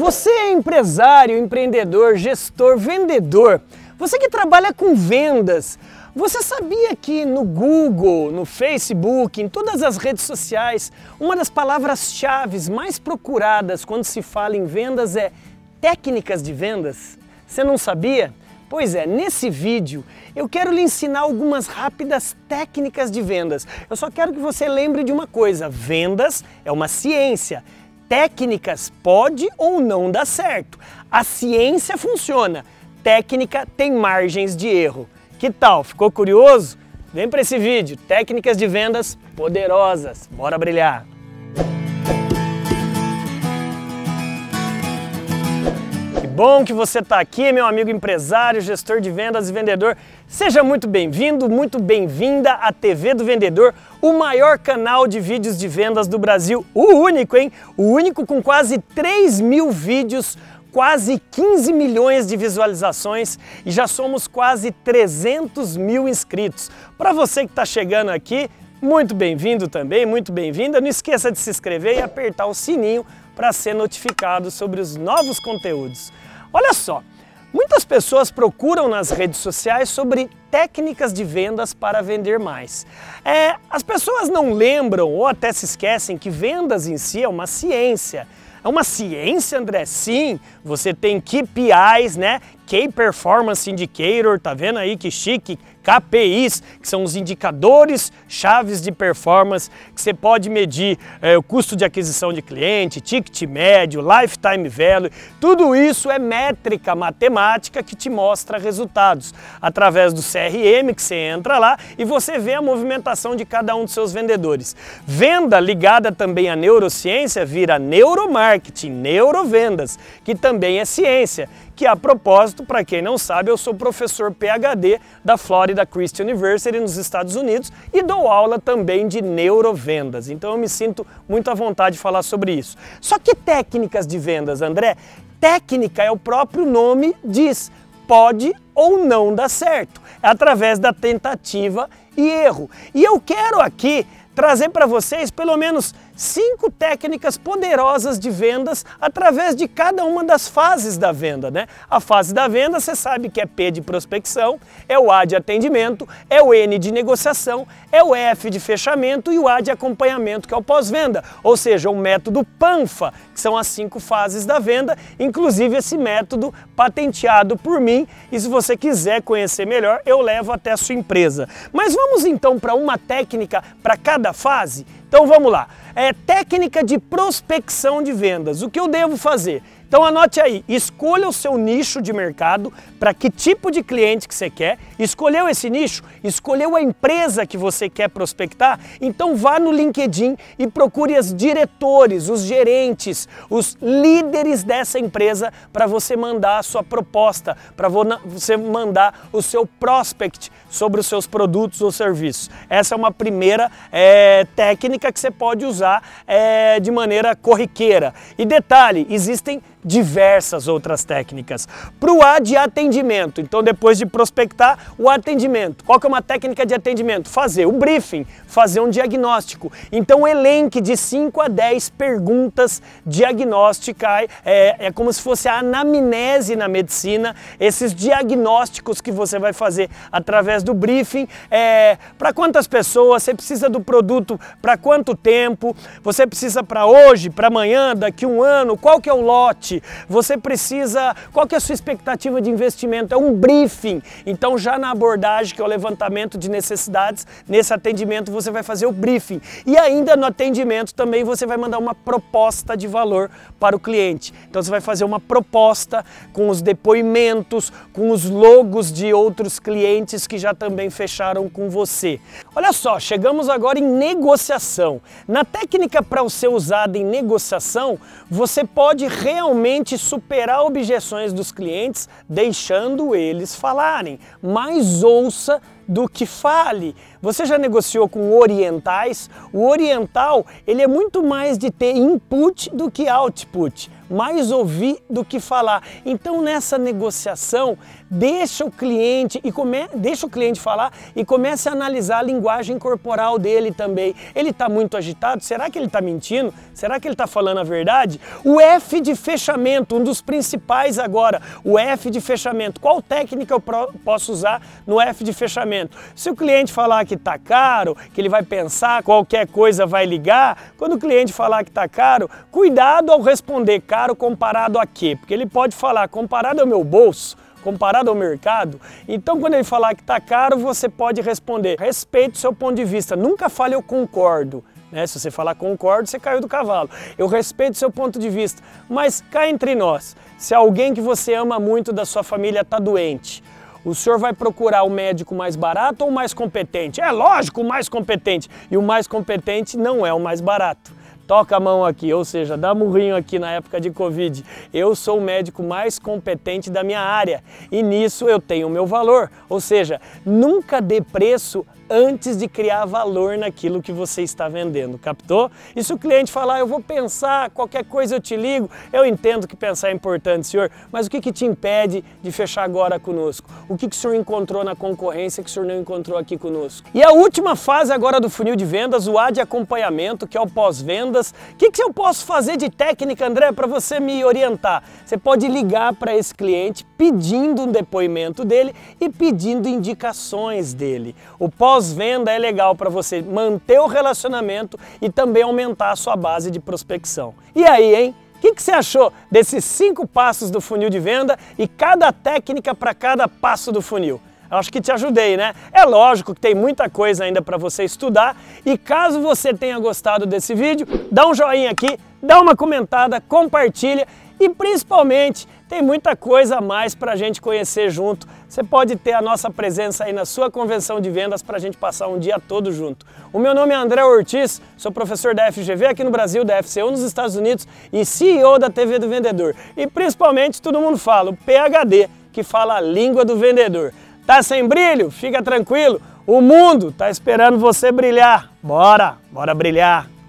Você é empresário, empreendedor, gestor, vendedor, você que trabalha com vendas, você sabia que no Google, no Facebook, em todas as redes sociais, uma das palavras-chave mais procuradas quando se fala em vendas é técnicas de vendas? Você não sabia? Pois é, nesse vídeo eu quero lhe ensinar algumas rápidas técnicas de vendas. Eu só quero que você lembre de uma coisa: vendas é uma ciência. Técnicas pode ou não dar certo. A ciência funciona, técnica tem margens de erro. Que tal? Ficou curioso? Vem para esse vídeo, técnicas de vendas poderosas. Bora brilhar! Bom que você está aqui, meu amigo empresário, gestor de vendas e vendedor. Seja muito bem-vindo, muito bem-vinda à TV do Vendedor, o maior canal de vídeos de vendas do Brasil. O único, hein? O único com quase 3 mil vídeos quase 15 milhões de visualizações e já somos quase 300 mil inscritos. Para você que está chegando aqui, muito bem-vindo também, muito bem-vinda. Não esqueça de se inscrever e apertar o sininho para ser notificado sobre os novos conteúdos. Olha só, muitas pessoas procuram nas redes sociais sobre técnicas de vendas para vender mais. É, as pessoas não lembram ou até se esquecem que vendas em si é uma ciência. É uma ciência, André? Sim, você tem KPIs, né? Key Performance Indicator, tá vendo aí que chique? KPIs, que são os indicadores chaves de performance que você pode medir é, o custo de aquisição de cliente, ticket médio, lifetime value, tudo isso é métrica matemática que te mostra resultados através do CRM que você entra lá e você vê a movimentação de cada um dos seus vendedores. Venda ligada também à neurociência vira neuromarketing, neurovendas, que também é ciência que a propósito, para quem não sabe, eu sou professor PhD da Florida Christian University nos Estados Unidos e dou aula também de neurovendas. Então eu me sinto muito à vontade de falar sobre isso. Só que técnicas de vendas, André? Técnica é o próprio nome diz, pode ou não dar certo. É através da tentativa e erro. E eu quero aqui trazer para vocês pelo menos cinco técnicas poderosas de vendas através de cada uma das fases da venda, né? A fase da venda, você sabe que é P de prospecção, é o A de atendimento, é o N de negociação, é o F de fechamento e o A de acompanhamento, que é o pós-venda, ou seja, o método PANFA, que são as cinco fases da venda, inclusive esse método patenteado por mim, e se você quiser conhecer melhor, eu levo até a sua empresa. Mas vamos então para uma técnica para cada fase? Então vamos lá. É técnica de prospecção de vendas. O que eu devo fazer? Então anote aí, escolha o seu nicho de mercado, para que tipo de cliente que você quer. Escolheu esse nicho? Escolheu a empresa que você quer prospectar? Então vá no LinkedIn e procure os diretores, os gerentes, os líderes dessa empresa para você mandar a sua proposta, para você mandar o seu prospect sobre os seus produtos ou serviços. Essa é uma primeira é, técnica que você pode usar é, de maneira corriqueira. E detalhe, existem diversas outras técnicas. Para o A de atendimento, então depois de prospectar, o atendimento. Qual que é uma técnica de atendimento? Fazer o briefing, fazer um diagnóstico. Então elenque de 5 a 10 perguntas diagnósticas, é, é como se fosse a anamnese na medicina, esses diagnósticos que você vai fazer através do briefing. É, para quantas pessoas, você precisa do produto para quanto tempo, você precisa para hoje, para amanhã, daqui um ano, qual que é o lote, você precisa, qual que é a sua expectativa de investimento? É um briefing. Então já na abordagem, que é o levantamento de necessidades, nesse atendimento você vai fazer o briefing. E ainda no atendimento também você vai mandar uma proposta de valor para o cliente. Então você vai fazer uma proposta com os depoimentos, com os logos de outros clientes que já também fecharam com você. Olha só, chegamos agora em negociação. Na técnica para ser usada em negociação, você pode realmente superar objeções dos clientes, deixando eles falarem. Mas ouça do que fale. Você já negociou com orientais? O oriental, ele é muito mais de ter input do que output. Mais ouvir do que falar. Então nessa negociação, deixa o cliente e come, deixa o cliente falar e comece a analisar a linguagem corporal dele também. Ele está muito agitado? Será que ele está mentindo? Será que ele está falando a verdade? O F de fechamento, um dos principais agora, o F de fechamento. Qual técnica eu posso usar no F de fechamento? Se o cliente falar que está caro, que ele vai pensar qualquer coisa vai ligar, quando o cliente falar que está caro, cuidado ao responder caro comparado a quê? Porque ele pode falar comparado ao meu bolso, comparado ao mercado. Então, quando ele falar que está caro, você pode responder: respeito o seu ponto de vista. Nunca fale eu concordo. Né? Se você falar concordo, você caiu do cavalo. Eu respeito o seu ponto de vista, mas cá entre nós, se alguém que você ama muito da sua família está doente, o senhor vai procurar o médico mais barato ou o mais competente? É lógico, o mais competente. E o mais competente não é o mais barato toca a mão aqui, ou seja, dá murrinho aqui na época de Covid. Eu sou o médico mais competente da minha área e nisso eu tenho o meu valor. Ou seja, nunca dê preço antes de criar valor naquilo que você está vendendo, captou? E se o cliente falar, eu vou pensar, qualquer coisa eu te ligo, eu entendo que pensar é importante, senhor, mas o que, que te impede de fechar agora conosco? O que, que o senhor encontrou na concorrência que o senhor não encontrou aqui conosco? E a última fase agora do funil de vendas, o A de acompanhamento, que é o pós-vendas. O que, que eu posso fazer de técnica, André, para você me orientar? Você pode ligar para esse cliente pedindo um depoimento dele e pedindo indicações dele. O pós pós-venda é legal para você manter o relacionamento e também aumentar a sua base de prospecção. E aí, hein? O que, que, você achou desses cinco passos do funil de venda e cada técnica para cada passo do funil? Acho que te ajudei, né? É lógico que tem muita coisa ainda para você estudar e caso você tenha gostado desse vídeo, dá um joinha aqui, dá uma comentada, compartilha e principalmente tem muita coisa a mais para a gente conhecer junto. Você pode ter a nossa presença aí na sua convenção de vendas para a gente passar um dia todo junto. O meu nome é André Ortiz, sou professor da FGV aqui no Brasil, da FCU nos Estados Unidos e CEO da TV do Vendedor. E principalmente todo mundo fala, o PHD, que fala a língua do vendedor. Tá sem brilho? Fica tranquilo, o mundo tá esperando você brilhar. Bora, bora brilhar.